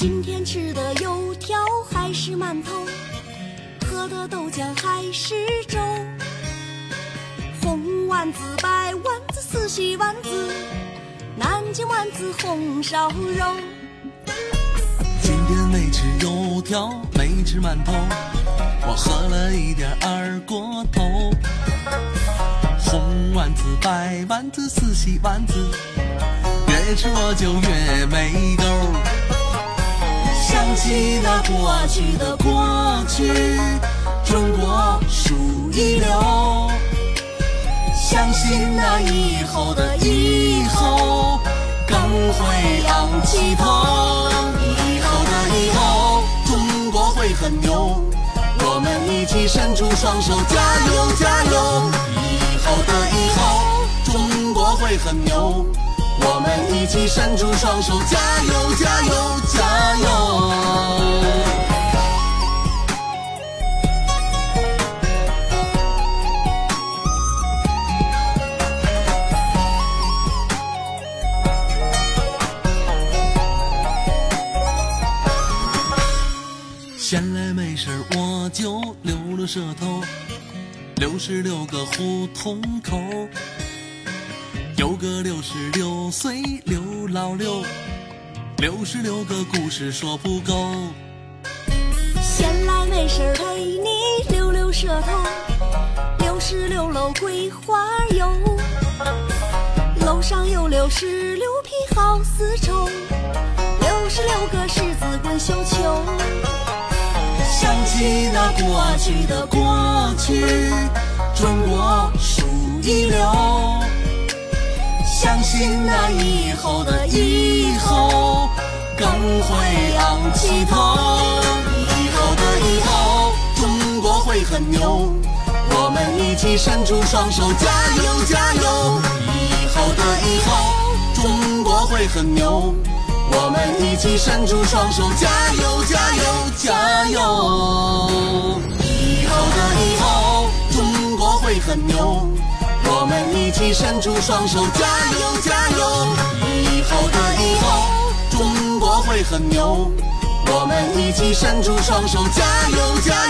今天吃的油条还是馒头。喝的豆浆还是粥。红丸子、白丸子、四喜丸子，南京丸子、红烧肉。今天没吃油条，没吃馒头，我喝了一点二锅头。红丸子、白丸子、四喜丸子，越吃我就越没够。想起那过去的过去，中国数一流。相信那以后的以后，更会昂起头。以后的以后，中国会很牛。我们一起伸出双手，加油加油！以后的以后，中国会很牛。我们一起伸出双手，加油加油加油！闲来没事我就溜溜舌头，六十六个胡同口。有个六十六岁刘老六，六十六个故事说不够。闲来没事陪你溜溜舌头，六十六楼桂花油，楼上有六十六匹好丝绸，六十六个狮子滚绣球。想起那过去的过去，中国数一流。相信那以后的以后，更会昂起头。以后的以后，中国会很牛。我们一起伸出双手，加油加油！以后的以后，中国会很牛。我们一起伸出双手，加油加油加油！以后的以后，中国会很牛。我们一起伸出双手，加油加油！以后的以后，中国会很牛。我们一起伸出双手，加油加油！